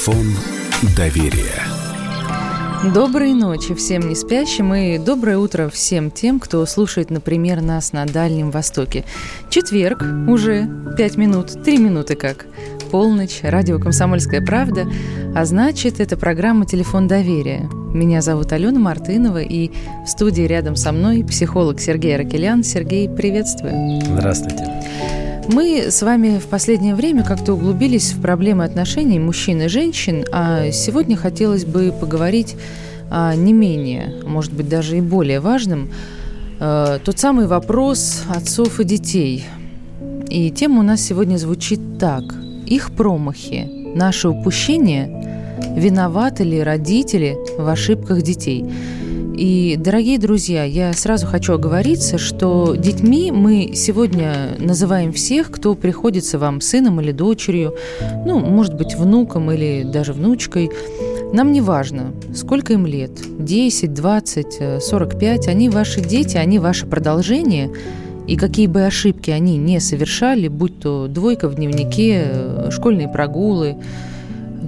Телефон доверия. Доброй ночи всем не спящим и доброе утро всем тем, кто слушает, например, нас на Дальнем Востоке. Четверг, уже пять минут, три минуты как. Полночь, радио «Комсомольская правда», а значит, это программа «Телефон доверия». Меня зовут Алена Мартынова, и в студии рядом со мной психолог Сергей Ракелян. Сергей, приветствую. Здравствуйте. Мы с вами в последнее время как-то углубились в проблемы отношений мужчин и женщин, а сегодня хотелось бы поговорить о не менее, может быть, даже и более важным, э, тот самый вопрос отцов и детей. И тема у нас сегодня звучит так. Их промахи, наши упущения, виноваты ли родители в ошибках детей – и, дорогие друзья, я сразу хочу оговориться, что детьми мы сегодня называем всех, кто приходится вам сыном или дочерью, ну, может быть, внуком или даже внучкой. Нам не важно, сколько им лет, 10, 20, 45, они ваши дети, они ваше продолжение, и какие бы ошибки они не совершали, будь то двойка в дневнике, школьные прогулы,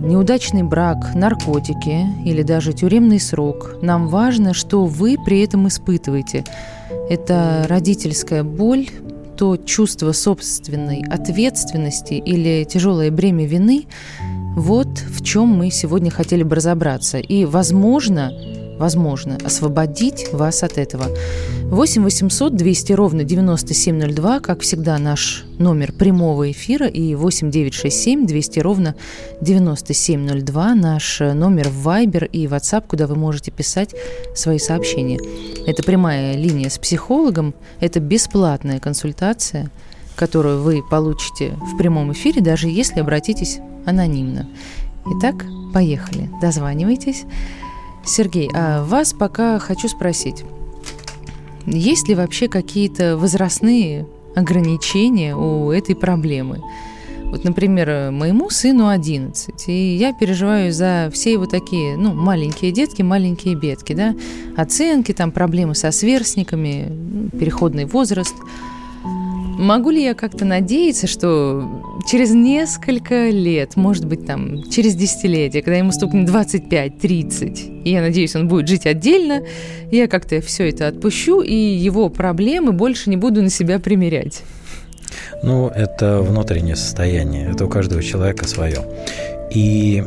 неудачный брак, наркотики или даже тюремный срок, нам важно, что вы при этом испытываете. Это родительская боль, то чувство собственной ответственности или тяжелое бремя вины, вот в чем мы сегодня хотели бы разобраться. И, возможно, возможно, освободить вас от этого. 8 800 200 ровно 9702, как всегда, наш номер прямого эфира, и 8 967 200 ровно 9702, наш номер в Viber и WhatsApp, куда вы можете писать свои сообщения. Это прямая линия с психологом, это бесплатная консультация, которую вы получите в прямом эфире, даже если обратитесь анонимно. Итак, поехали. Дозванивайтесь. Сергей, а вас пока хочу спросить. Есть ли вообще какие-то возрастные ограничения у этой проблемы? Вот, например, моему сыну 11, и я переживаю за все его такие, ну, маленькие детки, маленькие бедки, да, оценки, там, проблемы со сверстниками, переходный возраст – Могу ли я как-то надеяться, что через несколько лет, может быть, там, через десятилетие, когда ему стукнет 25-30, и я надеюсь, он будет жить отдельно, я как-то все это отпущу, и его проблемы больше не буду на себя примерять? Ну, это внутреннее состояние, это у каждого человека свое. И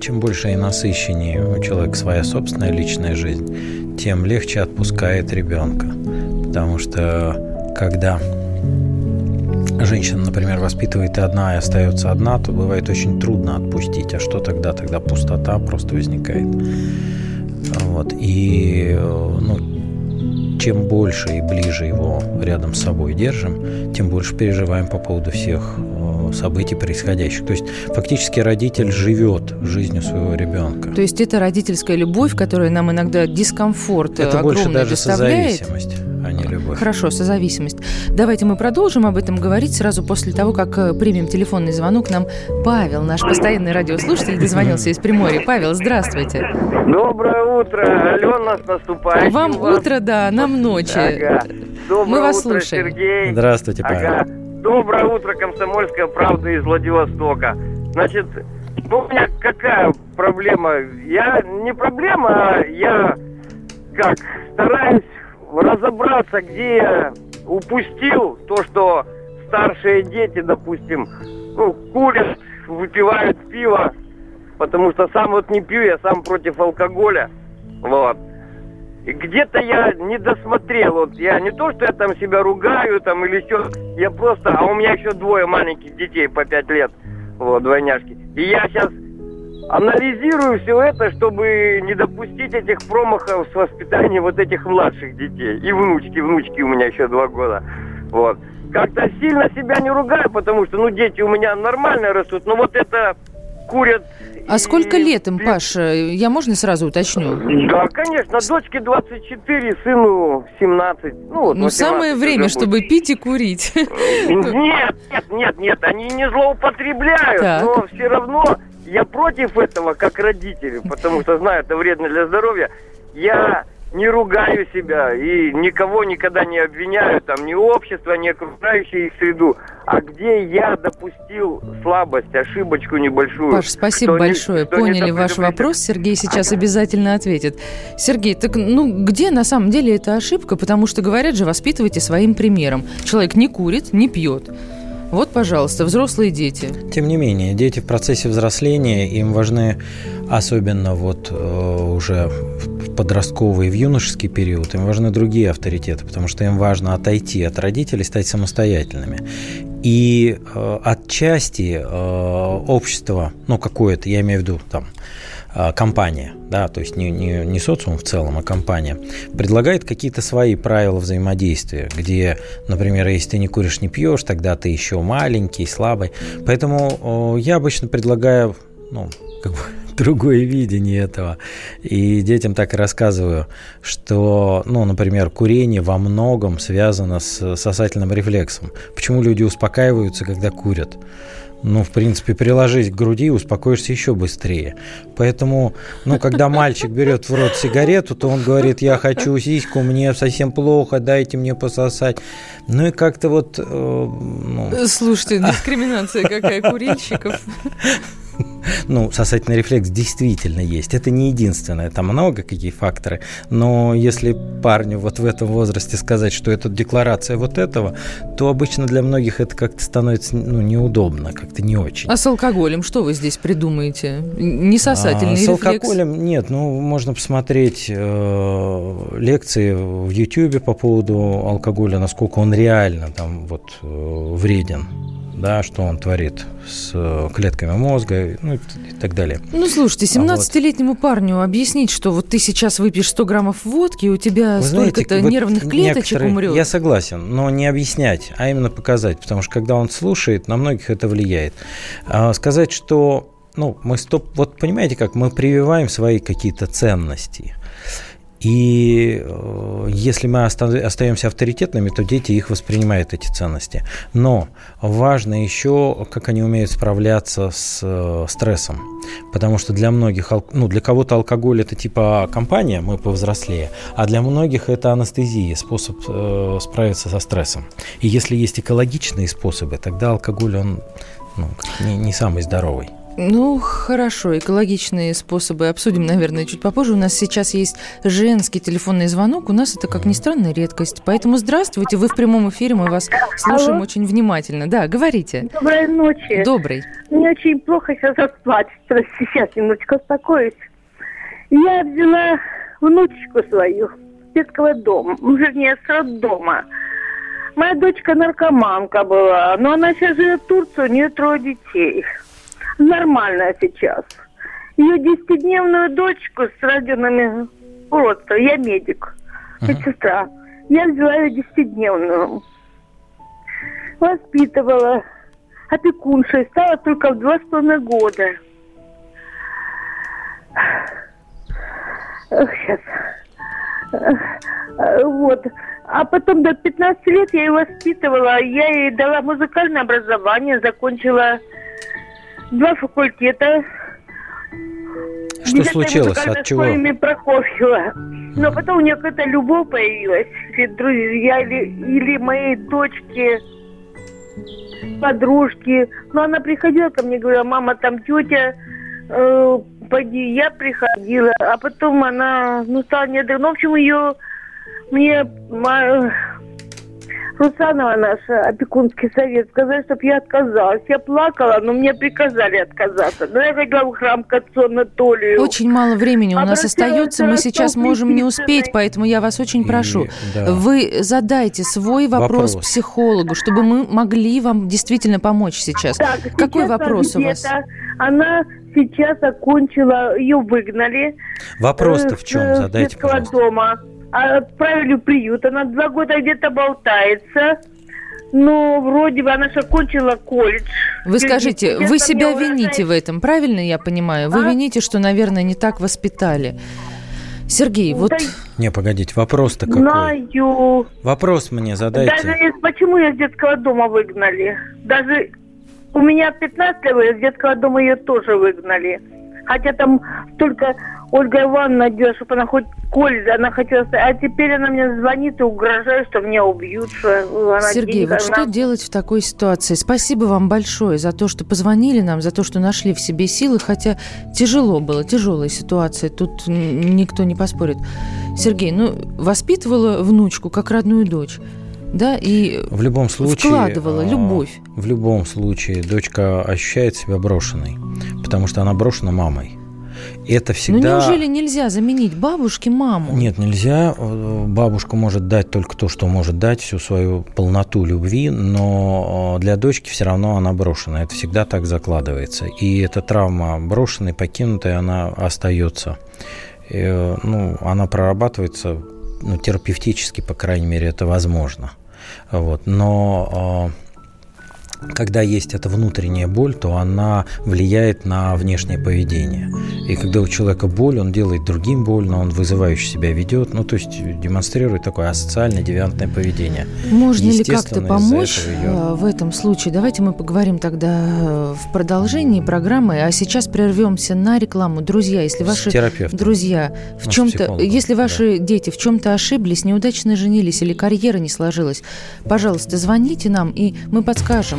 чем больше и насыщеннее у человека своя собственная личная жизнь, тем легче отпускает ребенка. Потому что когда женщина, например, воспитывает одна и остается одна, то бывает очень трудно отпустить. А что тогда? Тогда пустота просто возникает. Вот. И ну, чем больше и ближе его рядом с собой держим, тем больше переживаем по поводу всех э, событий происходящих. То есть фактически родитель живет жизнью своего ребенка. То есть это родительская любовь, которая нам иногда дискомфорт это огромный больше даже доставляет. созависимость а не любовь. Хорошо, созависимость. Давайте мы продолжим об этом говорить сразу после того, как э, примем телефонный звонок. Нам Павел, наш постоянный радиослушатель, дозвонился из Приморья. Павел, здравствуйте. Доброе утро, Алена, с наступающим Вам вас. утро, да, нам ночи. Ага. Доброе Мы вас утро, слушаем. Сергей. Здравствуйте, Павел. Ага. Доброе утро, Комсомольская правда из Владивостока. Значит, ну, у меня какая проблема? Я не проблема, а я как стараюсь разобраться, где я упустил то, что старшие дети, допустим, ну, курят, выпивают пиво, потому что сам вот не пью, я сам против алкоголя, вот. Где-то я не досмотрел, вот я не то, что я там себя ругаю там или все, я просто, а у меня еще двое маленьких детей по пять лет, вот, двойняшки. И я сейчас анализирую все это, чтобы не допустить этих промахов с воспитанием вот этих младших детей. И внучки, внучки у меня еще два года. Вот. Как-то сильно себя не ругаю, потому что, ну, дети у меня нормально растут, но вот это курят. А и- сколько лет им, Паш? Я можно сразу уточню? Да, конечно, дочке 24, сыну 17. Ну, вот Ну, 18 самое время, будет. чтобы пить и курить. Нет, нет, нет, нет, они не злоупотребляют, Так. но все равно я против этого как родители, потому что знаю, это вредно для здоровья. Я не ругаю себя и никого никогда не обвиняю, там, ни общество, ни окружающую их среду. А где я допустил слабость, ошибочку небольшую? Паш, спасибо большое. Не, Поняли ваш вопрос. Сергей сейчас обязательно ответит. Сергей, так ну где на самом деле эта ошибка? Потому что говорят же, воспитывайте своим примером. Человек не курит, не пьет. Вот, пожалуйста, взрослые дети. Тем не менее, дети в процессе взросления, им важны, особенно вот э, уже в подростковый и в юношеский период, им важны другие авторитеты, потому что им важно отойти от родителей, стать самостоятельными. И э, отчасти э, общество, ну какое-то, я имею в виду там, а, компания, да, то есть не, не, не социум в целом, а компания, предлагает какие-то свои правила взаимодействия, где, например, если ты не куришь, не пьешь, тогда ты еще маленький, слабый. Поэтому я обычно предлагаю, ну, как бы другое видение этого. И детям так и рассказываю, что, ну, например, курение во многом связано с сосательным рефлексом. Почему люди успокаиваются, когда курят? ну, в принципе, приложить к груди, успокоишься еще быстрее. Поэтому, ну, когда мальчик берет в рот сигарету, то он говорит, я хочу сиську, мне совсем плохо, дайте мне пососать. Ну и как-то вот... Э, ну... Слушайте, дискриминация какая курильщиков. ну, сосательный рефлекс действительно есть. Это не единственное, там много какие факторы. Но если парню вот в этом возрасте сказать, что это декларация вот этого, то обычно для многих это как-то становится ну, неудобно, как-то не очень. А с алкоголем что вы здесь придумаете? Не сосательный а, рефлекс? С алкоголем нет. Ну, можно посмотреть э, лекции в YouTube по поводу алкоголя, насколько он реально там вот э, вреден да, что он творит с э, клетками мозга, ну и так далее. Ну, слушайте, 17-летнему а вот. парню объяснить, что вот ты сейчас выпьешь 100 граммов водки, у тебя столько-то вот нервных клеточек умрет. Я согласен, но не объяснять, а именно показать, потому что когда он слушает, на многих это влияет. А сказать, что ну, мы стоп, вот понимаете как, мы прививаем свои какие-то ценности. И э, если мы остаемся авторитетными, то дети их воспринимают, эти ценности. Но важно еще, как они умеют справляться с э, стрессом. Потому что для многих, ну, для кого-то алкоголь это типа компания, мы повзрослее, а для многих это анестезия, способ э, справиться со стрессом. И если есть экологичные способы, тогда алкоголь, он ну, не, не самый здоровый. Ну, хорошо, экологичные способы обсудим, наверное, чуть попозже. У нас сейчас есть женский телефонный звонок. У нас это, как ни странно, редкость. Поэтому здравствуйте, вы в прямом эфире, мы вас слушаем Алло. очень внимательно. Да, говорите. Доброй ночи. Добрый. Мне очень плохо сейчас спать. Сейчас немножечко успокоюсь. Я взяла внучку свою с детского дома, ну, вернее, с роддома. Моя дочка наркоманка была, но она сейчас живет в Турции, у нее трое детей нормальная сейчас. Ее десятидневную дочку с рожденными уродством, я медик, медсестра, я взяла ее десятидневную. Воспитывала опекуншей, стала только в два с половиной года. Сейчас. Вот. А потом до 15 лет я ее воспитывала. Я ей дала музыкальное образование, закончила два факультета. Что случилось? От чего? Прокофьева. Но потом у нее какая-то любовь появилась. Друзья или, или моей дочки, подружки. Но она приходила ко мне, говорила, мама, там тетя, э, пойди, я приходила. А потом она, ну, стала не Ну, в общем, ее мне Русанова наша, опекунский совет, сказали, чтобы я отказалась. Я плакала, но мне приказали отказаться. Но я ходила в храм к отцу Анатолию. Очень мало времени у нас остается, мы сейчас можем не успеть, поэтому я вас очень прошу. И, да. Вы задайте свой вопрос, вопрос психологу, чтобы мы могли вам действительно помочь сейчас. Так, Какой сейчас вопрос у вас? Она сейчас окончила, ее выгнали. Вопрос-то в чем? Задайте, пожалуйста. дома отправили в приют. Она два года где-то болтается. Ну, вроде бы она же окончила колледж. Вы скажите, вы себя вините в этом, правильно я понимаю? Вы а? вините, что, наверное, не так воспитали. Сергей, вот... Не, погодите, вопрос-то какой? Знаю. Вопрос мне задайте. Даже почему ее с детского дома выгнали? Даже у меня 15 лет, из детского дома ее тоже выгнали. Хотя там только Ольга Ивановна идет, чтобы она хоть коль, она хотела... А теперь она мне звонит и угрожает, что меня убьют. Что она Сергей, вот что делать в такой ситуации? Спасибо вам большое за то, что позвонили нам, за то, что нашли в себе силы, хотя тяжело было, тяжелая ситуация, тут никто не поспорит. Сергей, ну, воспитывала внучку как родную дочь да, и в любом случае вкладывала а, любовь. В любом случае дочка ощущает себя брошенной, потому что она брошена мамой. Это всегда... Ну неужели нельзя заменить бабушке маму? Нет, нельзя. Бабушка может дать только то, что может дать, всю свою полноту любви, но для дочки все равно она брошена. Это всегда так закладывается. И эта травма брошенной, покинутой, она остается. И, ну, она прорабатывается ну, терапевтически, по крайней мере, это возможно. Вот. Но когда есть эта внутренняя боль, то она влияет на внешнее поведение. И когда у человека боль, он делает другим больно, он вызывающе себя ведет, ну, то есть демонстрирует такое асоциальное девиантное поведение. Можно ли как-то помочь ее... Э, в этом случае? Давайте мы поговорим тогда э, в продолжении программы, а сейчас прервемся на рекламу. Друзья, если ваши друзья в ну, чем-то, если ваши да. дети в чем-то ошиблись, неудачно женились или карьера не сложилась, пожалуйста, звоните нам, и мы подскажем,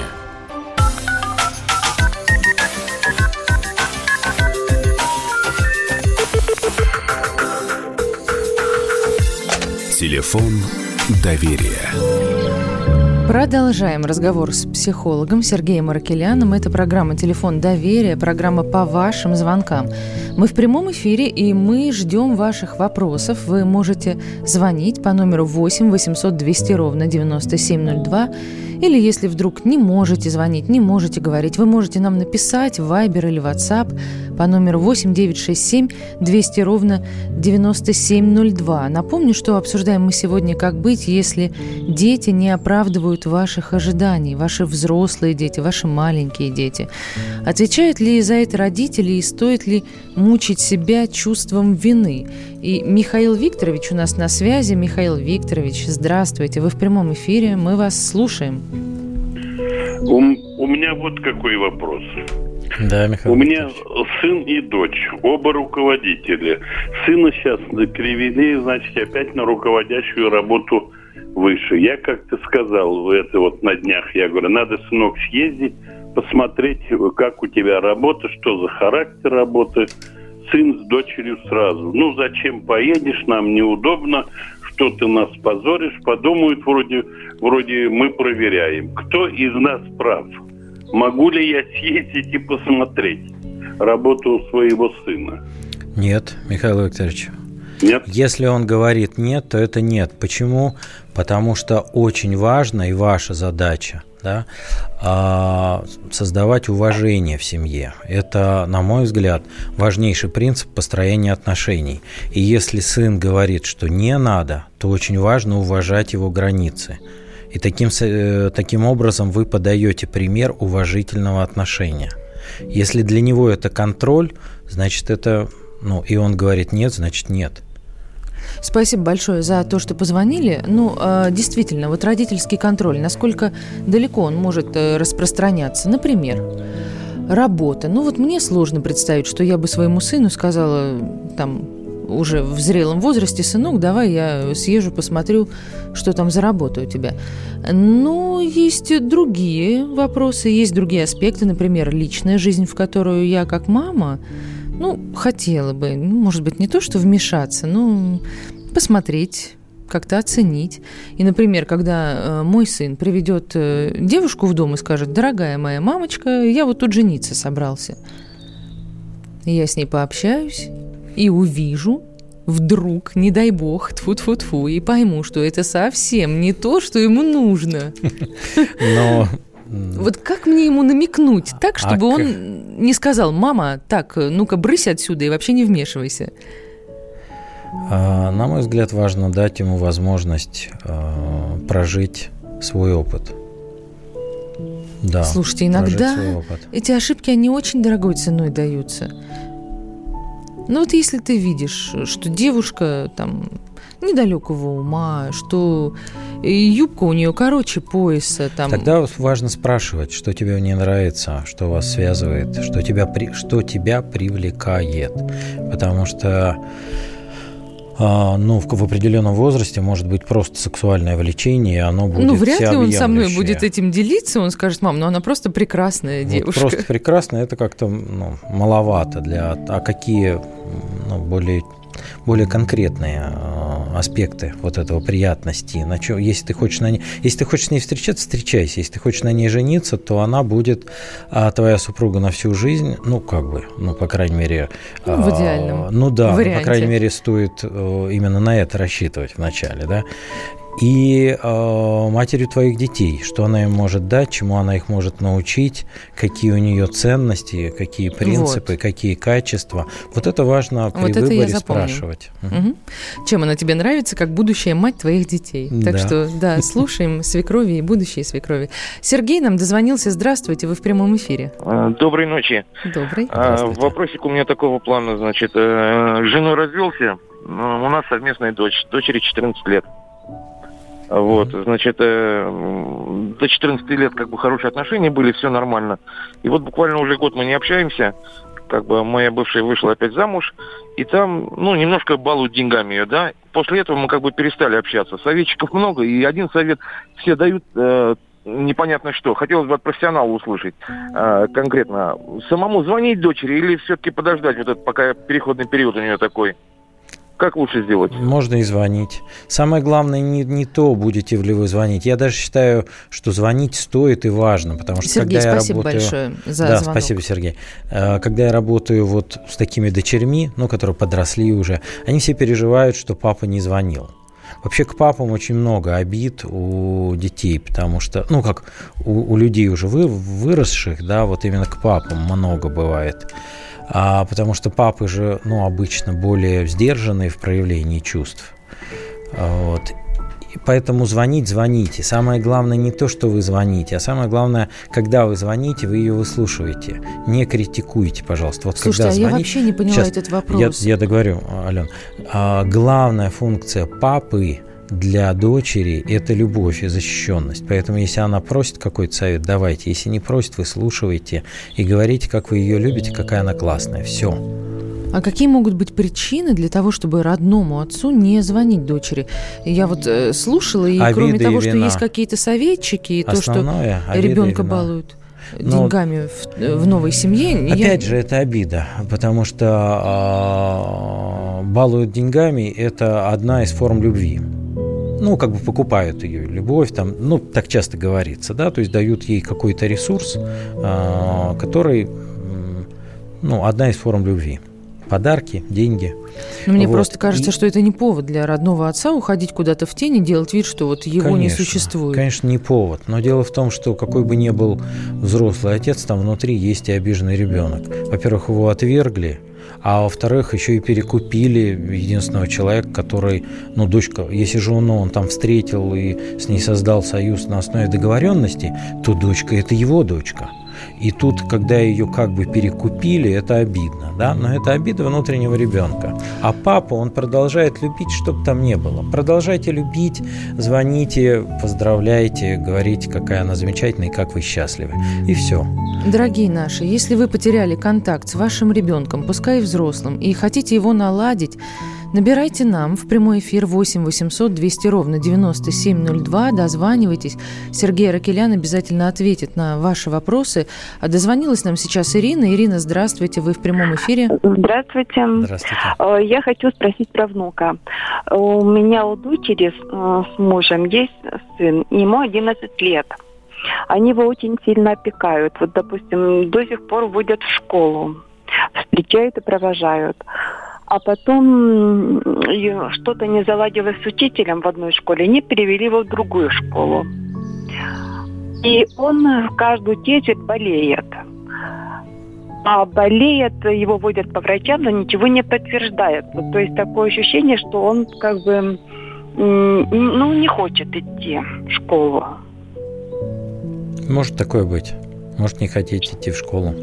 Телефон доверия. Продолжаем разговор с психологом Сергеем Аракеляном. Это программа «Телефон доверия», программа по вашим звонкам. Мы в прямом эфире, и мы ждем ваших вопросов. Вы можете звонить по номеру 8 800 200 ровно 9702 или если вдруг не можете звонить, не можете говорить, вы можете нам написать в Viber или WhatsApp по номеру 8 967 200 ровно 9702. Напомню, что обсуждаем мы сегодня, как быть, если дети не оправдывают ваших ожиданий, ваши взрослые дети, ваши маленькие дети. Отвечают ли за это родители и стоит ли мучить себя чувством вины? И Михаил Викторович у нас на связи. Михаил Викторович, здравствуйте. Вы в прямом эфире. Мы вас слушаем. У, у меня вот какой вопрос. Да, Михаил. У меня сын и дочь, оба руководители. Сына сейчас перевели, значит, опять на руководящую работу выше. Я как-то сказал, это вот на днях, я говорю, надо, сынок, съездить, посмотреть, как у тебя работа, что за характер работы сын с дочерью сразу. Ну, зачем поедешь, нам неудобно, что ты нас позоришь, подумают вроде, вроде мы проверяем. Кто из нас прав? Могу ли я съездить и посмотреть работу своего сына? Нет, Михаил Викторович. Нет? Если он говорит нет, то это нет. Почему? Потому что очень важно и ваша задача – да, а, создавать уважение в семье. Это, на мой взгляд, важнейший принцип построения отношений. И если сын говорит, что не надо, то очень важно уважать его границы. И таким, э, таким образом вы подаете пример уважительного отношения. Если для него это контроль, значит это, ну, и он говорит нет, значит нет. Спасибо большое за то, что позвонили. Ну, а, действительно, вот родительский контроль, насколько далеко он может э, распространяться. Например, работа. Ну, вот мне сложно представить, что я бы своему сыну сказала, там, уже в зрелом возрасте, сынок, давай я съезжу, посмотрю, что там за работа у тебя. Но есть другие вопросы, есть другие аспекты, например, личная жизнь, в которую я как мама ну, хотела бы, ну, может быть, не то, что вмешаться, но посмотреть, как-то оценить. И, например, когда э, мой сын приведет э, девушку в дом и скажет, дорогая моя мамочка, я вот тут жениться собрался. Я с ней пообщаюсь и увижу, вдруг, не дай бог, тфу тфу тфу и пойму, что это совсем не то, что ему нужно. Но вот как мне ему намекнуть так, чтобы а он не сказал, мама, так, ну-ка брысь отсюда и вообще не вмешивайся? А, на мой взгляд, важно дать ему возможность а, прожить свой опыт. Да, Слушайте, иногда эти ошибки, они очень дорогой ценой даются. Ну вот если ты видишь, что девушка там недалекого ума, что юбка у нее короче пояса. Там... Тогда важно спрашивать, что тебе не нравится, что вас связывает, что тебя, что тебя привлекает. Потому что ну, в, в определенном возрасте может быть просто сексуальное влечение, и оно будет Ну, вряд ли он со мной будет этим делиться, он скажет, мам, ну она просто прекрасная девушка. Вот просто прекрасная, это как-то ну, маловато для... А какие ну, более более конкретные э, аспекты вот этого приятности. На чем, если ты хочешь на ней, если ты хочешь с ней встречаться, встречайся. Если ты хочешь на ней жениться, то она будет а, твоя супруга на всю жизнь. Ну как бы, ну по крайней мере. Ну, в идеальном. А, ну да, варианте. по крайней мере стоит э, именно на это рассчитывать вначале, да и э, матерью твоих детей, что она им может дать, чему она их может научить, какие у нее ценности, какие принципы, вот. какие качества. Вот это важно при вот выборе это спрашивать. Угу. Чем она тебе нравится, как будущая мать твоих детей. Так да. что, да, слушаем свекрови и будущие свекрови. Сергей нам дозвонился. Здравствуйте, вы в прямом эфире. А, доброй ночи. Добрый. А, вопросик у меня такого плана, значит, э, женой развелся, у нас совместная дочь, дочери 14 лет. Вот, значит, э, до 14 лет как бы хорошие отношения были, все нормально. И вот буквально уже год мы не общаемся, как бы моя бывшая вышла опять замуж, и там, ну, немножко балуют деньгами ее, да. После этого мы как бы перестали общаться. Советчиков много, и один совет все дают э, непонятно что. Хотелось бы от профессионала услышать э, конкретно. Самому звонить дочери или все-таки подождать вот этот, пока переходный период у нее такой? Как лучше сделать? Можно и звонить. Самое главное не, не то, будете ли вы звонить. Я даже считаю, что звонить стоит и важно, потому что Сергей, когда спасибо я работаю... большое за Да, звонок. спасибо, Сергей. Э, когда я работаю вот с такими дочерьми, ну, которые подросли уже, они все переживают, что папа не звонил. Вообще к папам очень много обид у детей, потому что, ну, как у, у людей уже вы, выросших, да, вот именно к папам много бывает а, потому что папы же, ну, обычно более сдержанные в проявлении чувств. Вот. И поэтому звонить, звоните. Самое главное не то, что вы звоните, а самое главное, когда вы звоните, вы ее выслушиваете. Не критикуйте, пожалуйста. Вот Слушайте, когда а звоните, я вообще не поняла Сейчас, этот вопрос. Я, я договорю, Ален. А, главная функция папы для дочери это любовь и защищенность. Поэтому, если она просит какой-то совет, давайте. Если не просит, вы слушаете и говорите, как вы ее любите, какая она классная. Все. А какие могут быть причины для того, чтобы родному отцу не звонить дочери? Я вот э, слушала, и обида кроме того, и что есть какие-то советчики, и Основное, то, что ребенка балуют деньгами Но, в, в новой семье. Опять я... же, это обида, потому что э, балуют деньгами – это одна из форм любви ну, как бы покупают ее любовь, там, ну, так часто говорится, да, то есть дают ей какой-то ресурс, э, который, ну, одна из форм любви. Подарки, деньги. Но мне вот. просто кажется, и... что это не повод для родного отца уходить куда-то в тень и делать вид, что вот его конечно, не существует. Конечно, не повод. Но дело в том, что какой бы ни был взрослый отец, там внутри есть и обиженный ребенок. Во-первых, его отвергли, а во-вторых, еще и перекупили единственного человека, который, ну, дочка, если жену он там встретил и с ней создал союз на основе договоренности, то дочка – это его дочка – и тут, когда ее как бы перекупили, это обидно, да, но это обида внутреннего ребенка. А папа, он продолжает любить, чтобы там не было. Продолжайте любить, звоните, поздравляйте, говорите, какая она замечательная и как вы счастливы. И все. Дорогие наши, если вы потеряли контакт с вашим ребенком, пускай и взрослым, и хотите его наладить, Набирайте нам в прямой эфир 8 800 200 ровно 9702, дозванивайтесь. Сергей Ракелян обязательно ответит на ваши вопросы. А дозвонилась нам сейчас Ирина. Ирина, здравствуйте, вы в прямом эфире. Здравствуйте. Здравствуйте. Э, я хочу спросить про внука. У меня у дочери с э, мужем есть сын, ему 11 лет. Они его очень сильно опекают. Вот, допустим, до сих пор водят в школу, встречают и провожают а потом что-то не заладилось с учителем в одной школе, они перевели его в другую школу. И он каждую десять болеет. а болеет, его водят по врачам, но ничего не подтверждает. Вот, то есть такое ощущение, что он как бы ну, не хочет идти в школу. Может такое быть. Может не хотеть идти в школу.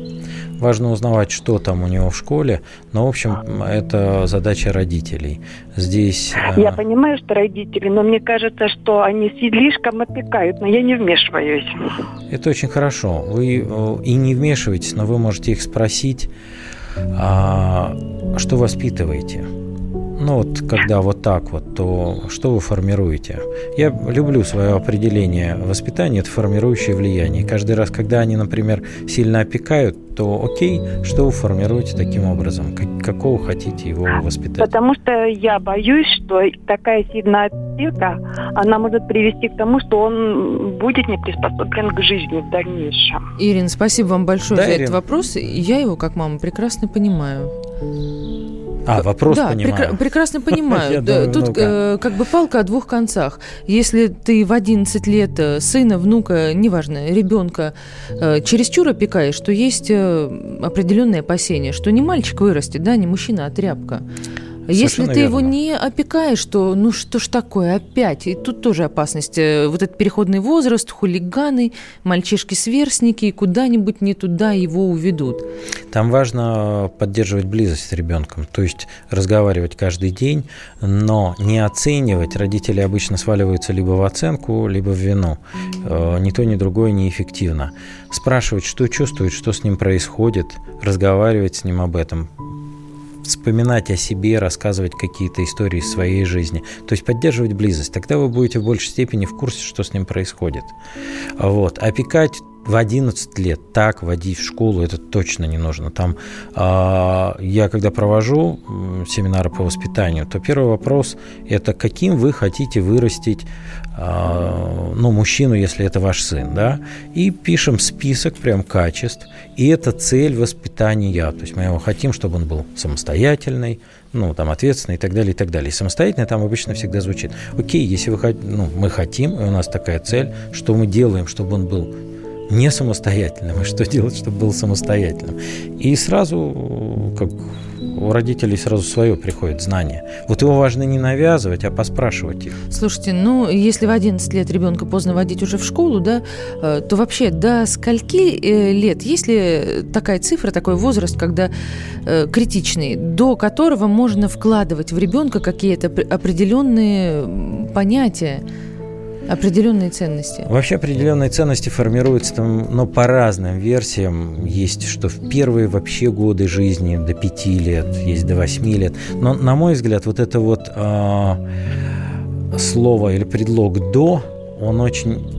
Важно узнавать, что там у него в школе, но, в общем, это задача родителей. Здесь... Э, я понимаю, что родители, но мне кажется, что они слишком опекают, но я не вмешиваюсь. Это очень хорошо. Вы э, и не вмешиваетесь, но вы можете их спросить, а, что воспитываете ну вот когда вот так вот, то что вы формируете? Я люблю свое определение воспитания, это формирующее влияние. Каждый раз, когда они, например, сильно опекают, то окей, что вы формируете таким образом? Как, какого хотите его воспитать? Потому что я боюсь, что такая сильная опека, она может привести к тому, что он будет не приспособлен к жизни в дальнейшем. Ирина, спасибо вам большое да, за Ирин? этот вопрос. Я его, как мама, прекрасно понимаю. А, вопрос да, понимаю. Прекра- прекрасно понимаю. Тут э, как бы палка о двух концах. Если ты в 11 лет э, сына, внука, неважно, ребенка э, чересчур опекаешь, то есть определенные опасения, что не мальчик вырастет, да, не мужчина, а тряпка. Если ты верно. его не опекаешь, то ну что ж такое опять? И тут тоже опасность. Э, вот этот переходный возраст, хулиганы, мальчишки-сверстники, куда-нибудь не туда его уведут. Там важно поддерживать близость с ребенком, то есть разговаривать каждый день, но не оценивать. Родители обычно сваливаются либо в оценку, либо в вину. Э, ни то, ни другое неэффективно. Спрашивать, что чувствует, что с ним происходит, разговаривать с ним об этом, вспоминать о себе, рассказывать какие-то истории из своей жизни. То есть поддерживать близость. Тогда вы будете в большей степени в курсе, что с ним происходит. Вот. Опекать в 11 лет так водить в школу это точно не нужно. Там э, я когда провожу семинары по воспитанию, то первый вопрос это каким вы хотите вырастить ну, мужчину, если это ваш сын, да, и пишем список прям качеств, и это цель воспитания. То есть мы его хотим, чтобы он был самостоятельный, ну, там, ответственный и так далее, и так далее. И самостоятельный там обычно всегда звучит. Окей, если вы, ну, мы хотим, и у нас такая цель, что мы делаем, чтобы он был не самостоятельным, и что делать, чтобы был самостоятельным. И сразу, как у родителей сразу свое приходит знание. Вот его важно не навязывать, а поспрашивать их. Слушайте, ну, если в 11 лет ребенка поздно водить уже в школу, да, э, то вообще до скольки э, лет, если такая цифра, такой возраст, когда э, критичный, до которого можно вкладывать в ребенка какие-то определенные понятия, Определенные ценности. Вообще определенные ценности формируются там, но по разным версиям. Есть, что в первые вообще годы жизни до пяти лет, есть до восьми лет. Но, на мой взгляд, вот это вот э, слово или предлог «до», он очень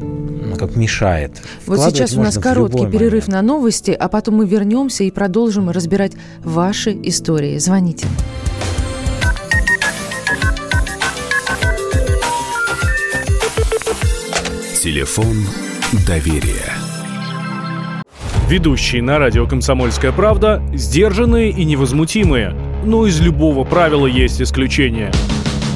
ну, как мешает. Вот сейчас у нас короткий перерыв момент. на новости, а потом мы вернемся и продолжим разбирать ваши истории. Звоните. Телефон доверия. Ведущие на радио «Комсомольская правда» сдержанные и невозмутимые. Но из любого правила есть исключение –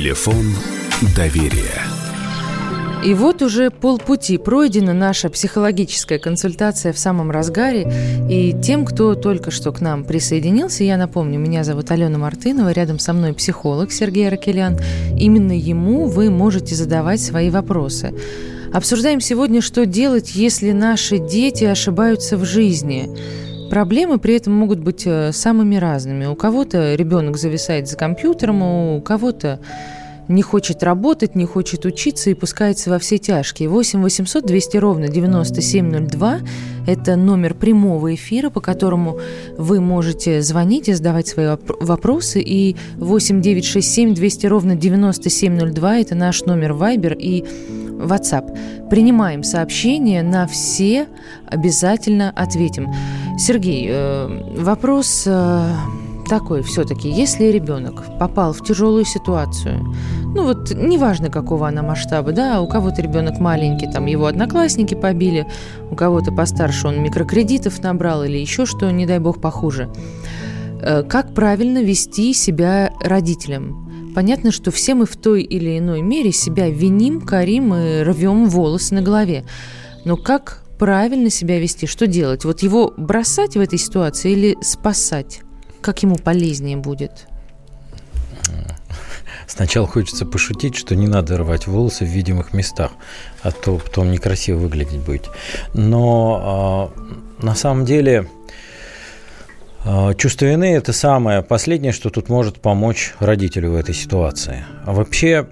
Телефон доверия. И вот уже полпути пройдена наша психологическая консультация в самом разгаре. И тем, кто только что к нам присоединился, я напомню, меня зовут Алена Мартынова, рядом со мной психолог Сергей Ракелян. Именно ему вы можете задавать свои вопросы. Обсуждаем сегодня, что делать, если наши дети ошибаются в жизни. Проблемы при этом могут быть э, самыми разными. У кого-то ребенок зависает за компьютером, у кого-то не хочет работать, не хочет учиться и пускается во все тяжкие. 8 800 200 ровно 9702 – это номер прямого эфира, по которому вы можете звонить и задавать свои вопросы. И 8 967 200 ровно 9702 – это наш номер Viber и WhatsApp. Принимаем сообщения, на все обязательно ответим. Сергей, э, вопрос э, такой все-таки. Если ребенок попал в тяжелую ситуацию, ну вот неважно какого она масштаба, да, у кого-то ребенок маленький, там его одноклассники побили, у кого-то постарше он микрокредитов набрал или еще что, не дай бог, похуже. Э, как правильно вести себя родителям? Понятно, что все мы в той или иной мере себя виним, корим и рвем волосы на голове. Но как правильно себя вести? Что делать? Вот его бросать в этой ситуации или спасать? Как ему полезнее будет? Сначала хочется пошутить, что не надо рвать волосы в видимых местах, а то потом некрасиво выглядеть будет. Но э, на самом деле чувство вины – это самое последнее, что тут может помочь родителю в этой ситуации. А вообще,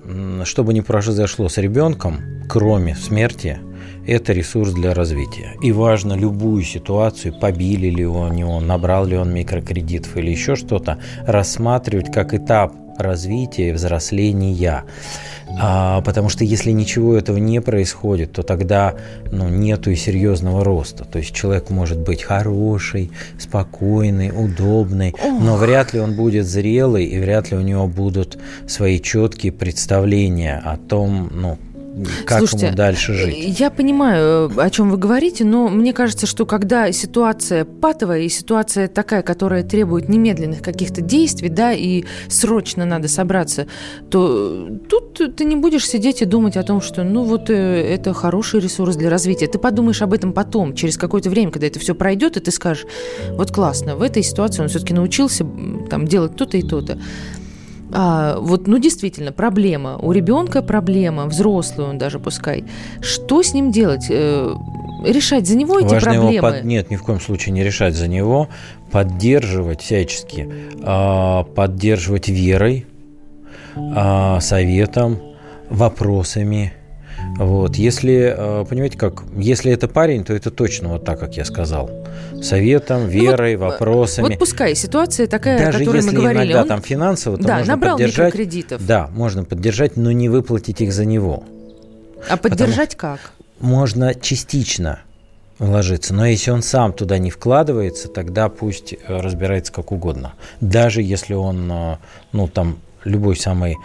что бы ни произошло с ребенком, кроме смерти, это ресурс для развития. И важно любую ситуацию, побили ли он него, набрал ли он микрокредитов или еще что-то, рассматривать как этап развития и взросления. А, потому что если ничего этого не происходит, то тогда ну, нету и серьезного роста. То есть человек может быть хороший, спокойный, удобный, Ох. но вряд ли он будет зрелый, и вряд ли у него будут свои четкие представления о том, ну, как Слушайте, ему дальше жить? Я понимаю, о чем вы говорите, но мне кажется, что когда ситуация патовая и ситуация такая, которая требует немедленных каких-то действий, да, и срочно надо собраться, то тут ты не будешь сидеть и думать о том, что, ну, вот э, это хороший ресурс для развития. Ты подумаешь об этом потом, через какое-то время, когда это все пройдет, и ты скажешь, вот классно, в этой ситуации он все-таки научился там делать то-то и то-то. А, вот, ну, действительно, проблема. У ребенка проблема, взрослую он даже пускай. Что с ним делать? Э, решать за него эти Важно проблемы? Его под... Нет, ни в коем случае не решать за него. Поддерживать всячески. А, поддерживать верой, а, советом, вопросами – вот. Если, э, понимаете, как, если это парень, то это точно вот так, как я сказал. Советом, верой, ну, вот, вопросами. Вот пускай ситуация такая, Даже о которой если мы говорили. иногда он... там финансово, то да, можно набрал поддержать. микрокредитов. Да, можно поддержать, но не выплатить их за него. А поддержать Потому как? Можно частично вложиться. Но если он сам туда не вкладывается, тогда пусть э, разбирается как угодно. Даже если он, э, ну, там, любой самый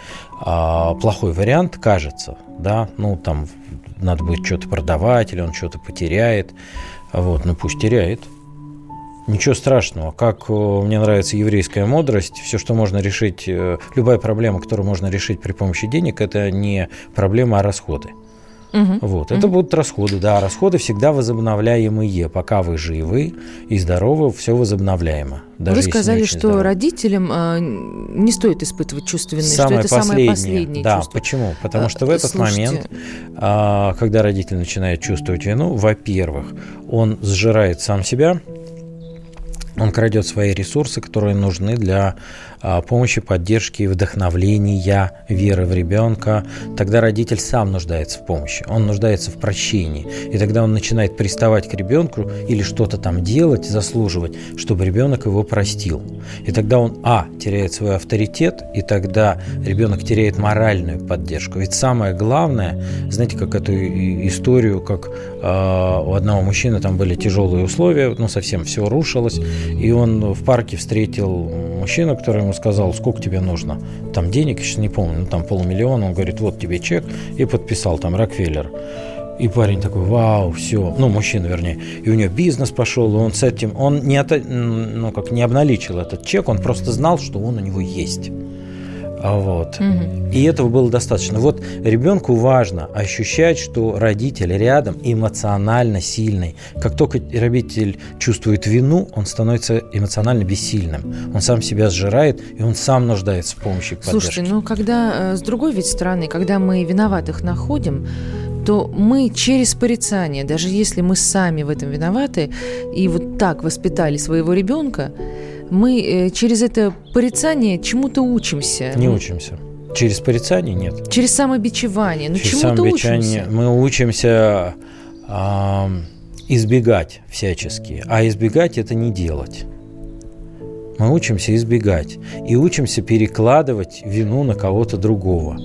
а, плохой вариант кажется, да, ну там надо будет что-то продавать или он что-то потеряет, вот, ну пусть теряет. Ничего страшного. Как э, мне нравится еврейская мудрость, все, что можно решить, э, любая проблема, которую можно решить при помощи денег, это не проблема, а расходы. Угу. Вот. Это угу. будут расходы. Да, расходы всегда возобновляемые. Пока вы живы и здоровы, все возобновляемо. Даже вы сказали, что здоровы. родителям э, не стоит испытывать чувство вины, самое что это последнее. самое последнее да, чувство. Почему? Потому что в этот Слушайте. момент, э, когда родитель начинает чувствовать вину, во-первых, он сжирает сам себя, он крадет свои ресурсы, которые нужны для а, помощи, поддержки вдохновления, веры в ребенка. Тогда родитель сам нуждается в помощи, он нуждается в прощении. И тогда он начинает приставать к ребенку или что-то там делать, заслуживать, чтобы ребенок его простил. И тогда он, а, теряет свой авторитет, и тогда ребенок теряет моральную поддержку. Ведь самое главное, знаете, как эту историю, как э, у одного мужчины там были тяжелые условия, ну совсем все рушилось, и он в парке встретил мужчину, который ему сказал, сколько тебе нужно. Там денег, я сейчас не помню, ну там полмиллиона. Он говорит, вот тебе чек. И подписал там Рокфеллер. И парень такой, вау, все, ну, мужчина, вернее, и у него бизнес пошел, и он с этим, он не, это, ну, как не обналичил этот чек, он просто знал, что он у него есть. А вот. Угу. И этого было достаточно. Вот ребенку важно ощущать, что родитель рядом эмоционально сильный. Как только родитель чувствует вину, он становится эмоционально бессильным. Он сам себя сжирает, и он сам нуждается в помощи, поддержке. Слушайте, ну когда э, с другой ведь стороны, когда мы виноватых находим, то мы через порицание, даже если мы сами в этом виноваты, и вот так воспитали своего ребенка, мы э, через это порицание чему-то учимся. Не учимся. Через порицание нет. Через самобичевание. Ну, через чему-то учимся. Мы учимся э, избегать всячески. А избегать это не делать. Мы учимся избегать. И учимся перекладывать вину на кого-то другого.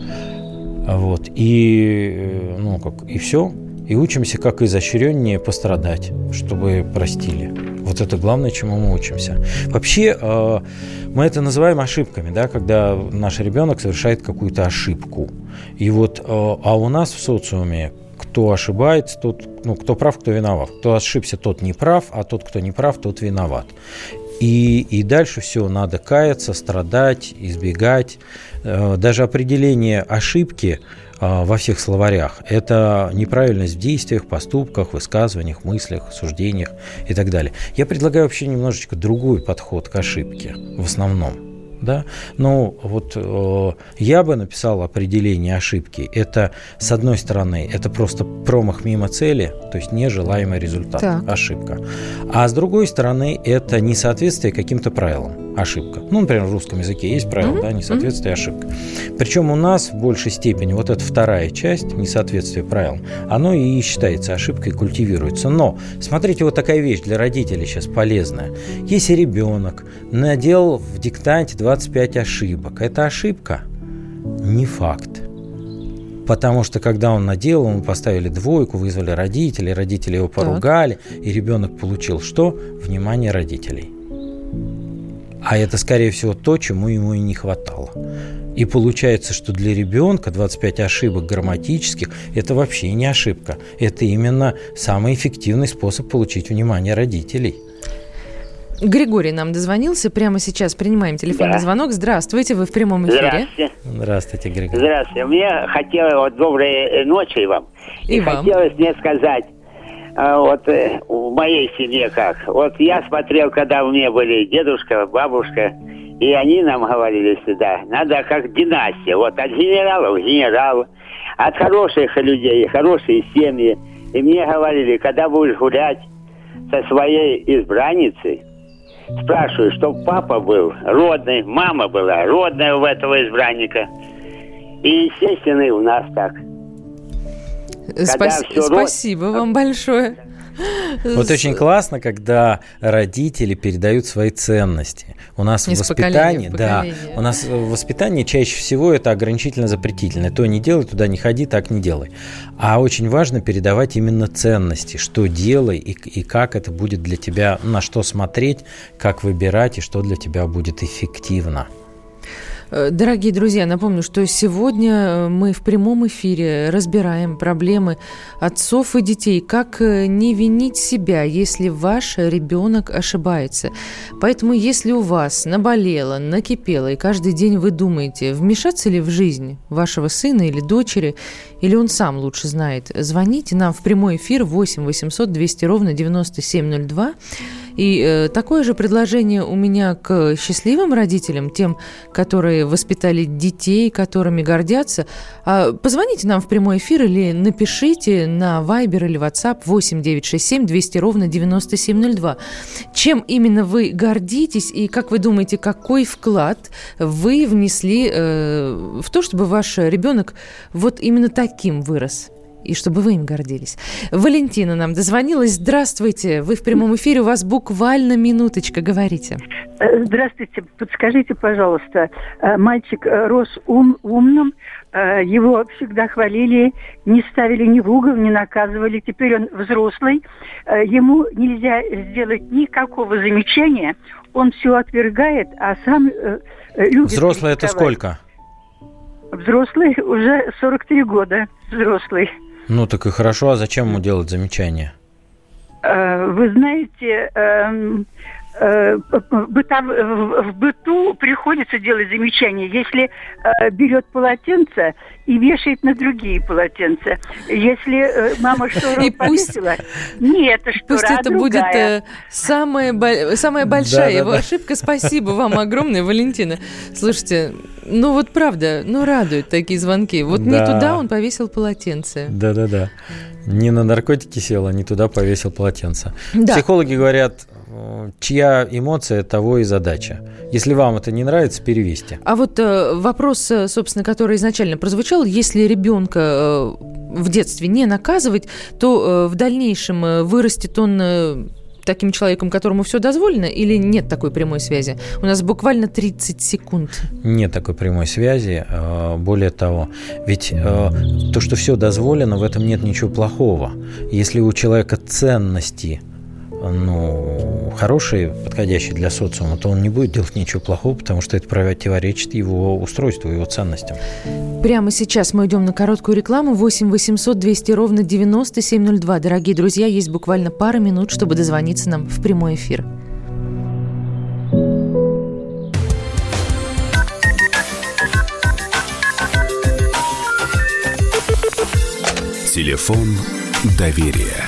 Вот. И, э, ну, как, и все. И учимся как изощреннее пострадать, чтобы простили. Вот это главное, чему мы учимся. Вообще, э, мы это называем ошибками, да, когда наш ребенок совершает какую-то ошибку. И вот, э, а у нас в социуме кто ошибается, тот, ну, кто прав, кто виноват. Кто ошибся, тот не прав, а тот, кто не прав, тот виноват. И, и дальше все, надо каяться, страдать, избегать. Э, даже определение ошибки во всех словарях – это неправильность в действиях, поступках, высказываниях, мыслях, суждениях и так далее. Я предлагаю вообще немножечко другой подход к ошибке в основном – да? Ну, вот э, я бы написал определение ошибки. Это, с одной стороны, это просто промах мимо цели, то есть нежелаемый результат, так. ошибка. А с другой стороны, это несоответствие каким-то правилам ошибка. Ну, например, в русском языке есть правило, mm-hmm. да, несоответствие, ошибка. Причем у нас в большей степени вот эта вторая часть, несоответствие правилам, оно и считается ошибкой, культивируется. Но, смотрите, вот такая вещь для родителей сейчас полезная. Если ребенок надел в диктанте 25 ошибок, это ошибка? Не факт. Потому что когда он надел, ему поставили двойку, вызвали родителей, родители его поругали, так. и ребенок получил что? Внимание родителей. А это, скорее всего, то, чему ему и не хватало. И получается, что для ребенка 25 ошибок грамматических – это вообще не ошибка. Это именно самый эффективный способ получить внимание родителей. Григорий нам дозвонился. Прямо сейчас принимаем телефонный да. звонок. Здравствуйте, вы в прямом эфире. Здравствуйте. Здравствуйте, Григорий. Здравствуйте. Мне хотелось, вот доброй ночи вам. И, и вам. хотелось мне сказать, вот э, в моей семье как. Вот я смотрел, когда у меня были дедушка, бабушка, и они нам говорили всегда, надо как династия, вот от генералов генерал, от хороших людей, хорошие семьи. И мне говорили, когда будешь гулять со своей избранницей, спрашиваю, чтобы папа был родный, мама была родная у этого избранника. И, естественно, и у нас так – Спас... Спасибо род... вам большое. Вот очень классно, когда родители передают свои ценности. У нас Из в воспитании, да, у нас в воспитании чаще всего это ограничительно-запретительное. То не делай, туда не ходи, так не делай. А очень важно передавать именно ценности, что делай и, и как это будет для тебя, на что смотреть, как выбирать и что для тебя будет эффективно. Э, дорогие друзья, напомню, что сегодня э, мы в прямом эфире разбираем проблемы отцов и детей, как э, не винить себя, если ваш ребенок ошибается. Поэтому, если у вас наболело, накипело, и каждый день вы думаете, вмешаться ли в жизнь вашего сына или дочери, или он сам лучше знает, звоните нам в прямой эфир 8 800 200 ровно 9702 и э, такое же предложение у меня к счастливым родителям, тем, которые воспитали детей, которыми гордятся. А, позвоните нам в прямой эфир или напишите на Viber или WhatsApp 8 967 200 ровно 9702. Чем именно вы гордитесь и, как вы думаете, какой вклад вы внесли э, в то, чтобы ваш ребенок вот именно таким вырос? И чтобы вы им гордились. Валентина нам дозвонилась. Здравствуйте, вы в прямом эфире, у вас буквально минуточка, говорите. Э, здравствуйте, подскажите, пожалуйста, э, мальчик э, рос ум, умным, его всегда хвалили, не ставили ни в угол, не наказывали. Теперь он взрослый, ему нельзя сделать никакого замечания, он все отвергает, а сам любит... Взрослый это сколько? Взрослый уже 43 года, взрослый. Ну так и хорошо, а зачем ему делать замечания? Э, вы знаете, э, бытов, в быту приходится делать замечания, если э, берет полотенце и вешает на другие полотенца. Если мама штору и повесила, пусть, не это штора, Пусть это другая. будет самая, самая большая да, его да, ошибка. Спасибо вам огромное, Валентина. Слушайте, ну вот правда, ну радуют такие звонки. Вот да. не туда он повесил полотенце. Да-да-да. Не на наркотики сел, а не туда повесил полотенце. Да. Психологи говорят, чья эмоция, того и задача. Если вам это не нравится, перевести. А вот э, вопрос, э, собственно, который изначально прозвучал, если ребенка э, в детстве не наказывать, то э, в дальнейшем э, вырастет он э, таким человеком, которому все дозволено, или нет такой прямой связи? У нас буквально 30 секунд. Нет такой прямой связи. Э, более того, ведь э, то, что все дозволено, в этом нет ничего плохого. Если у человека ценности ну, хороший, подходящий для социума, то он не будет делать ничего плохого, потому что это противоречит его устройству, его ценностям. Прямо сейчас мы идем на короткую рекламу. 8 800 200 ровно 9702. Дорогие друзья, есть буквально пара минут, чтобы дозвониться нам в прямой эфир. Телефон доверия.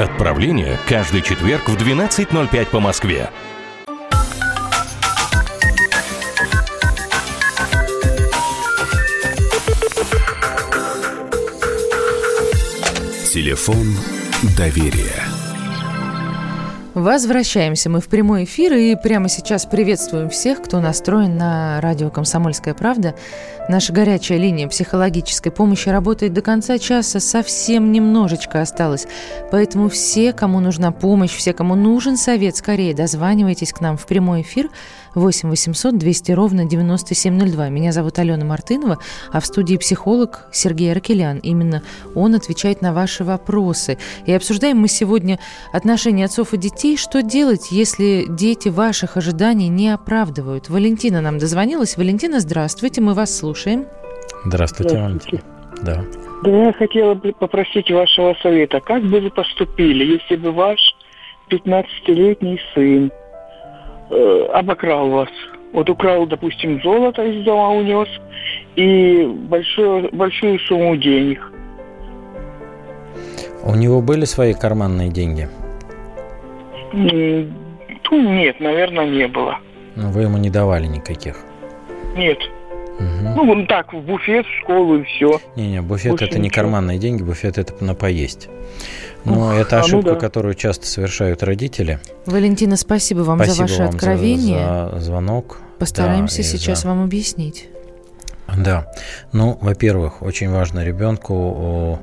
Отправление каждый четверг в 12.05 по Москве. Телефон доверия. Возвращаемся мы в прямой эфир и прямо сейчас приветствуем всех, кто настроен на радио «Комсомольская правда». Наша горячая линия психологической помощи работает до конца часа, совсем немножечко осталось. Поэтому все, кому нужна помощь, все, кому нужен совет, скорее дозванивайтесь к нам в прямой эфир – 8 800 200 ровно 9702. Меня зовут Алена Мартынова, а в студии психолог Сергей Аркелян. Именно он отвечает на ваши вопросы. И обсуждаем мы сегодня отношения отцов и детей. Что делать, если дети ваших ожиданий не оправдывают? Валентина нам дозвонилась. Валентина, здравствуйте, мы вас слушаем. Здравствуйте, Валентина. Да. Да, я хотела бы попросить вашего совета. Как бы вы поступили, если бы ваш 15-летний сын э, обокрал вас. Вот украл, допустим, золото из дома унес и большую, большую сумму денег. У него были свои карманные деньги? Ну, нет, наверное, не было. Но вы ему не давали никаких? Нет. Угу. Ну, вон так, в буфет, в школу и все. Не-не, буфет Больше это ничего. не карманные деньги, буфет это на поесть. Но это ошибка, а ну да. которую часто совершают родители. Валентина, спасибо вам спасибо за ваше вам откровение. За, за звонок. Постараемся да, сейчас за... вам объяснить. Да. Ну, во-первых, очень важно ребенку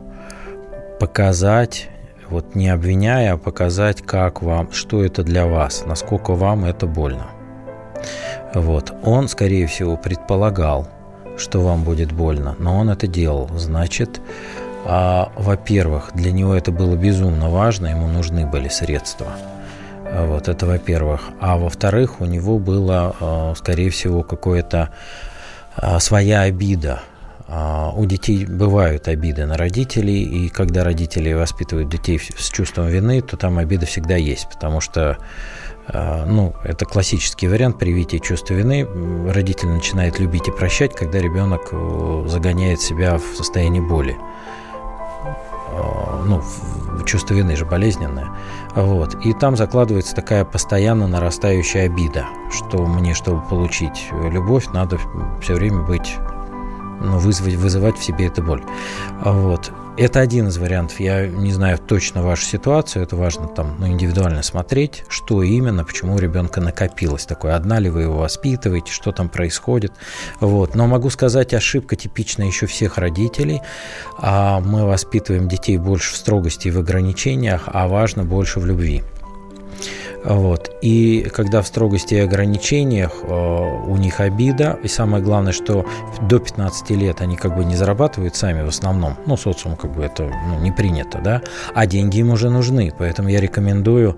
показать, вот не обвиняя, а показать, как вам, что это для вас, насколько вам это больно. Вот. Он, скорее всего, предполагал, что вам будет больно, но он это делал. Значит, а, во-первых, для него это было безумно важно, ему нужны были средства. А, вот это во-первых. А во-вторых, у него было, а, скорее всего, какое-то а, своя обида. У детей бывают обиды на родителей, и когда родители воспитывают детей с чувством вины, то там обида всегда есть, потому что ну, это классический вариант привития чувства вины. Родитель начинает любить и прощать, когда ребенок э, загоняет себя в состояние боли. Э, ну, чувство вины же болезненное. Вот. И там закладывается такая постоянно нарастающая обида, что мне, чтобы получить любовь, надо все время быть, ну, вызвать, вызывать в себе эту боль. Вот. Это один из вариантов. Я не знаю точно вашу ситуацию. Это важно там ну, индивидуально смотреть, что именно, почему у ребенка накопилось такое. Одна ли вы его воспитываете, что там происходит. Вот. Но могу сказать, ошибка типичная еще всех родителей. А мы воспитываем детей больше в строгости и в ограничениях, а важно больше в любви. Вот. И когда в строгости и ограничениях э, у них обида, и самое главное, что до 15 лет они как бы не зарабатывают сами в основном, ну, социум как бы это ну, не принято, да, а деньги им уже нужны, поэтому я рекомендую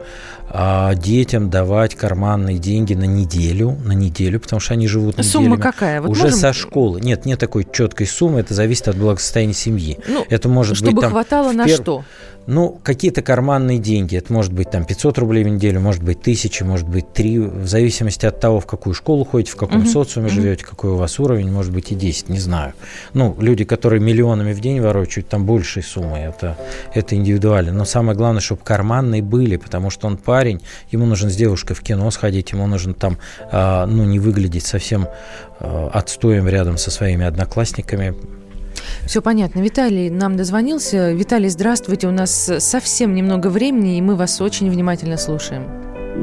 э, детям давать карманные деньги на неделю, на неделю, потому что они живут неделями. Сумма какая? Вот уже можем... со школы. Нет, нет такой четкой суммы, это зависит от благосостояния семьи. Ну, это может чтобы быть там, хватало на пер... что? Ну, какие-то карманные деньги. Это может быть там 500 рублей в неделю, может быть тысяча, может быть три, в зависимости от того, в какую школу ходите, в каком uh-huh. социуме живете, какой у вас уровень, может быть и 10, не знаю. Ну, люди, которые миллионами в день ворочают, там большие суммы, это, это индивидуально. Но самое главное, чтобы карманные были, потому что он парень, ему нужно с девушкой в кино сходить, ему нужно там, э, ну, не выглядеть совсем э, отстоем рядом со своими одноклассниками, Все понятно. Виталий нам дозвонился. Виталий, здравствуйте. У нас совсем немного времени, и мы вас очень внимательно слушаем.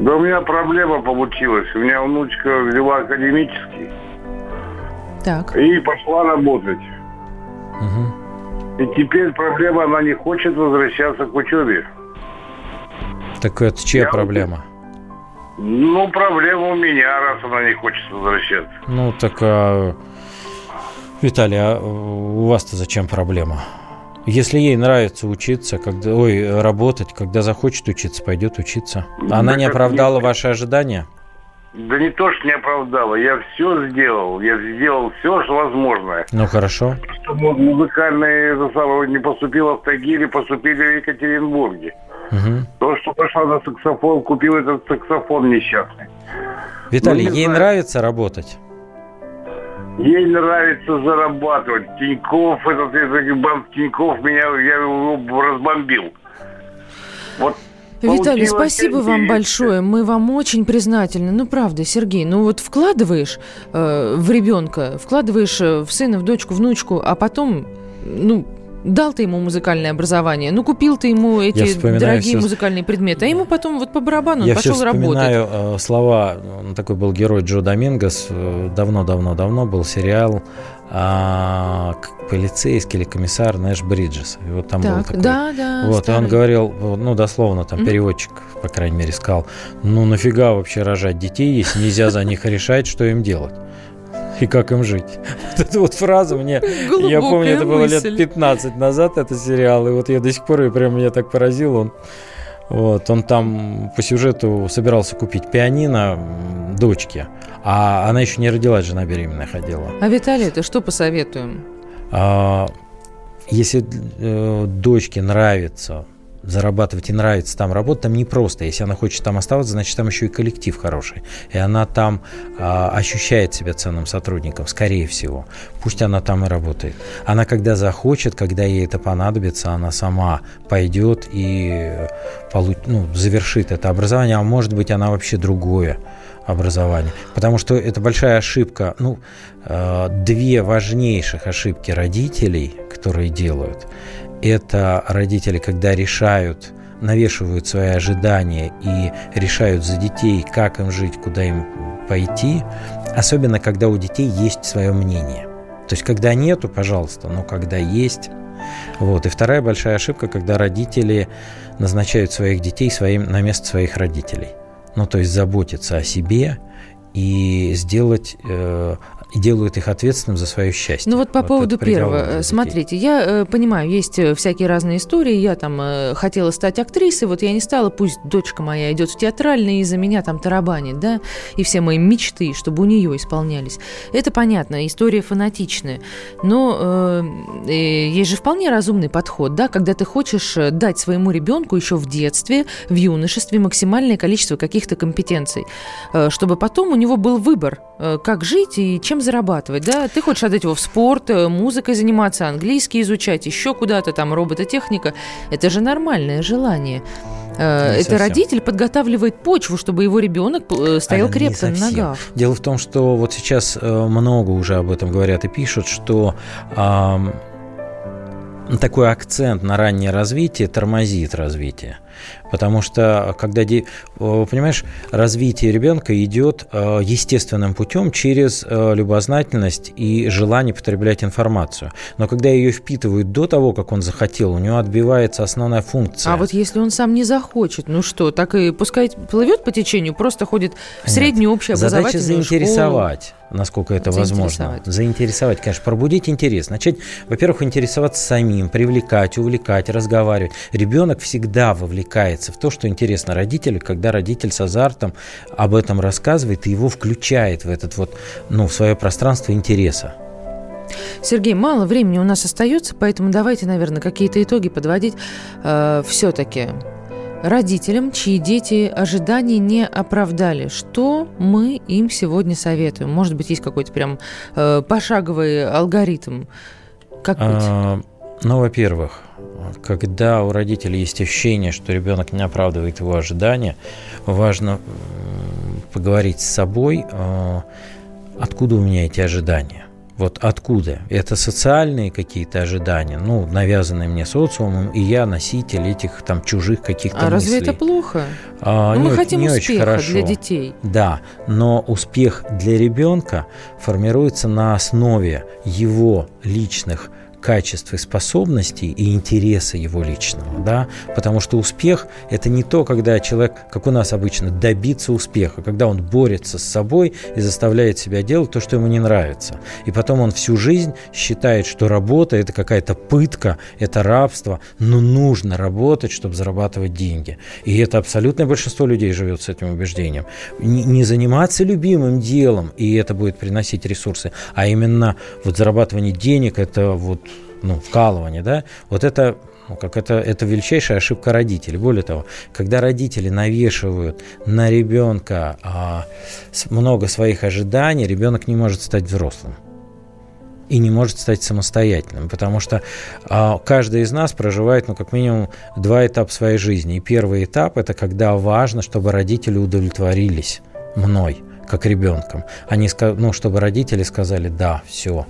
Да у меня проблема получилась. У меня внучка взяла академический. Так. И пошла работать. Угу. И теперь проблема, она не хочет возвращаться к учебе. Так это чья Я... проблема? Ну, проблема у меня, раз она не хочет возвращаться. Ну, так, а... Виталий, а у вас-то зачем проблема? Если ей нравится учиться, когда, ой, работать, когда захочет учиться, пойдет учиться. Она да не оправдала нет. ваши ожидания? Да не то, что не оправдала. Я все сделал. Я сделал все, что возможное. Ну, хорошо. Чтобы музыкальные не поступила в Тагиле, поступили в Екатеринбурге. Угу. То, что пошла на саксофон, купил этот саксофон несчастный. Виталий, ну, ей знаю. нравится работать? Ей нравится зарабатывать. Тиньков, этот, этот банк Тиньков меня я его разбомбил. Вот Виталий, спасибо вам большое. Мы вам очень признательны. Ну, правда, Сергей, ну вот вкладываешь э, в ребенка, вкладываешь э, в сына, в дочку, внучку, а потом, ну, дал ты ему музыкальное образование, ну купил ты ему эти дорогие все... музыкальные предметы, а ему потом вот по барабану он Я пошел все вспоминаю работать. Э, слова, он такой был герой Джо Домингос, э, давно-давно-давно был сериал а, полицейский или комиссар Нэш Бриджес. И вот там так, был такой. Да, да. Вот, старый. и он говорил, ну, дословно, там, mm-hmm. переводчик, по крайней мере, сказал, ну, нафига вообще рожать детей, если нельзя за них решать, что им делать? И как им жить. Вот эта вот фраза мне, Глубокая я помню, это было мысль. лет 15 назад, это сериал, и вот я до сих пор, и прям меня так поразил он. Вот, он там по сюжету собирался купить пианино дочке, а она еще не родилась, жена беременная ходила. А Виталий, ты что посоветуем? А, если э, дочке нравится зарабатывать и нравится там работать, там непросто. Если она хочет там оставаться, значит, там еще и коллектив хороший. И она там а, ощущает себя ценным сотрудником, скорее всего. Пусть она там и работает. Она когда захочет, когда ей это понадобится, она сама пойдет и получ, ну, завершит это образование, а может быть, она вообще другое образование. Потому что это большая ошибка. Ну, э, две важнейших ошибки родителей, которые делают – это родители, когда решают, навешивают свои ожидания и решают за детей, как им жить, куда им пойти, особенно когда у детей есть свое мнение. То есть, когда нету, пожалуйста, но когда есть. Вот. И вторая большая ошибка, когда родители назначают своих детей своим, на место своих родителей. Ну, то есть заботиться о себе и сделать э, и делают их ответственным за свое счастье. Ну вот по вот поводу первого, смотрите, я э, понимаю, есть э, всякие разные истории, я там э, хотела стать актрисой, вот я не стала, пусть дочка моя идет в театральный, и за меня там тарабанит, да, и все мои мечты, чтобы у нее исполнялись. Это понятно, история фанатичная, но э, э, есть же вполне разумный подход, да, когда ты хочешь э, дать своему ребенку еще в детстве, в юношестве максимальное количество каких-то компетенций, чтобы потом у него был выбор, как жить и чем чем зарабатывать, да? Ты хочешь отдать его в спорт, э, музыкой заниматься, английский изучать, еще куда-то там, робототехника. Это же нормальное желание. Э, не Это совсем. родитель подготавливает почву, чтобы его ребенок э, стоял а, крепко на ногах. Дело в том, что вот сейчас много уже об этом говорят и пишут, что такой акцент на раннее развитие тормозит развитие. Потому что, когда, понимаешь, развитие ребенка идет э, естественным путем через э, любознательность и желание потреблять информацию. Но когда ее впитывают до того, как он захотел, у него отбивается основная функция. А вот если он сам не захочет, ну что, так и пускай плывет по течению, просто ходит в среднюю общеобразовательную Задача заинтересовать. Школу насколько это возможно. Заинтересовать, конечно, пробудить интерес. Начать, во-первых, интересоваться самим, привлекать, увлекать, разговаривать. Ребенок всегда вовлекается в то, что интересно родителю, когда родитель с азартом об этом рассказывает и его включает в этот вот, ну, в свое пространство интереса. Сергей, мало времени у нас остается, поэтому давайте, наверное, какие-то итоги подводить. Э, все-таки родителям, чьи дети ожиданий не оправдали. Что мы им сегодня советуем? Может быть, есть какой-то прям э, пошаговый алгоритм? Как быть? А, ну, во-первых, когда у родителей есть ощущение, что ребенок не оправдывает его ожидания, важно поговорить с собой, э, откуда у меня эти ожидания. Вот откуда? Это социальные какие-то ожидания, ну, навязанные мне социумом, и я носитель этих там чужих каких-то А мыслей. разве это плохо? А, Ну, не мы очень- хотим не очень успеха хорошо. для детей. Да, но успех для ребенка формируется на основе его личных качеств и способностей и интереса его личного, да, потому что успех – это не то, когда человек, как у нас обычно, добиться успеха, когда он борется с собой и заставляет себя делать то, что ему не нравится. И потом он всю жизнь считает, что работа – это какая-то пытка, это рабство, но нужно работать, чтобы зарабатывать деньги. И это абсолютное большинство людей живет с этим убеждением. Не, заниматься любимым делом, и это будет приносить ресурсы, а именно вот зарабатывание денег – это вот ну, вкалывание, да, вот это ну, как это, это величайшая ошибка родителей. Более того, когда родители навешивают на ребенка а, много своих ожиданий, ребенок не может стать взрослым и не может стать самостоятельным, потому что а, каждый из нас проживает, ну, как минимум, два этапа своей жизни. И первый этап – это когда важно, чтобы родители удовлетворились мной, как ребенком. Они, ну, чтобы родители сказали «да, все».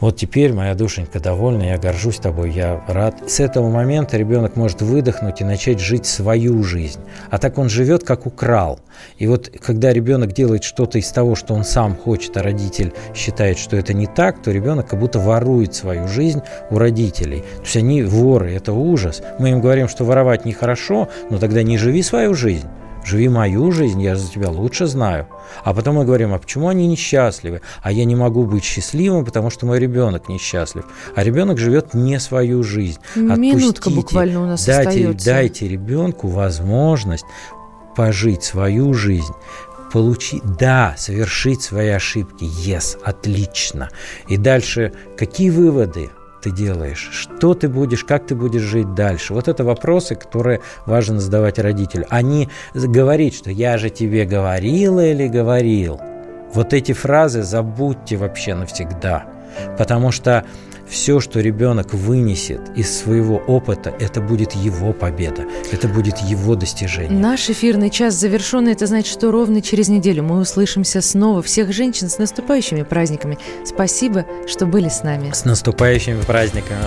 Вот теперь моя душенька довольна, я горжусь тобой, я рад. С этого момента ребенок может выдохнуть и начать жить свою жизнь. А так он живет, как украл. И вот когда ребенок делает что-то из того, что он сам хочет, а родитель считает, что это не так, то ребенок как будто ворует свою жизнь у родителей. То есть они воры, это ужас. Мы им говорим, что воровать нехорошо, но тогда не живи свою жизнь. Живи мою жизнь, я за тебя лучше знаю. А потом мы говорим, а почему они несчастливы? А я не могу быть счастливым, потому что мой ребенок несчастлив. А ребенок живет не свою жизнь. Минутка Отпустите, буквально у нас дайте, остается. дайте ребенку возможность пожить свою жизнь получить, да, совершить свои ошибки, yes, отлично. И дальше какие выводы ты делаешь, что ты будешь, как ты будешь жить дальше. Вот это вопросы, которые важно задавать родителю. А не говорить, что я же тебе говорила или говорил. Вот эти фразы забудьте вообще навсегда. Потому что все, что ребенок вынесет из своего опыта, это будет его победа, это будет его достижение. Наш эфирный час завершен, и это значит, что ровно через неделю мы услышимся снова. Всех женщин с наступающими праздниками. Спасибо, что были с нами. С наступающими праздниками.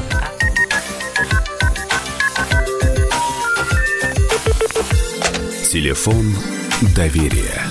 Телефон доверия.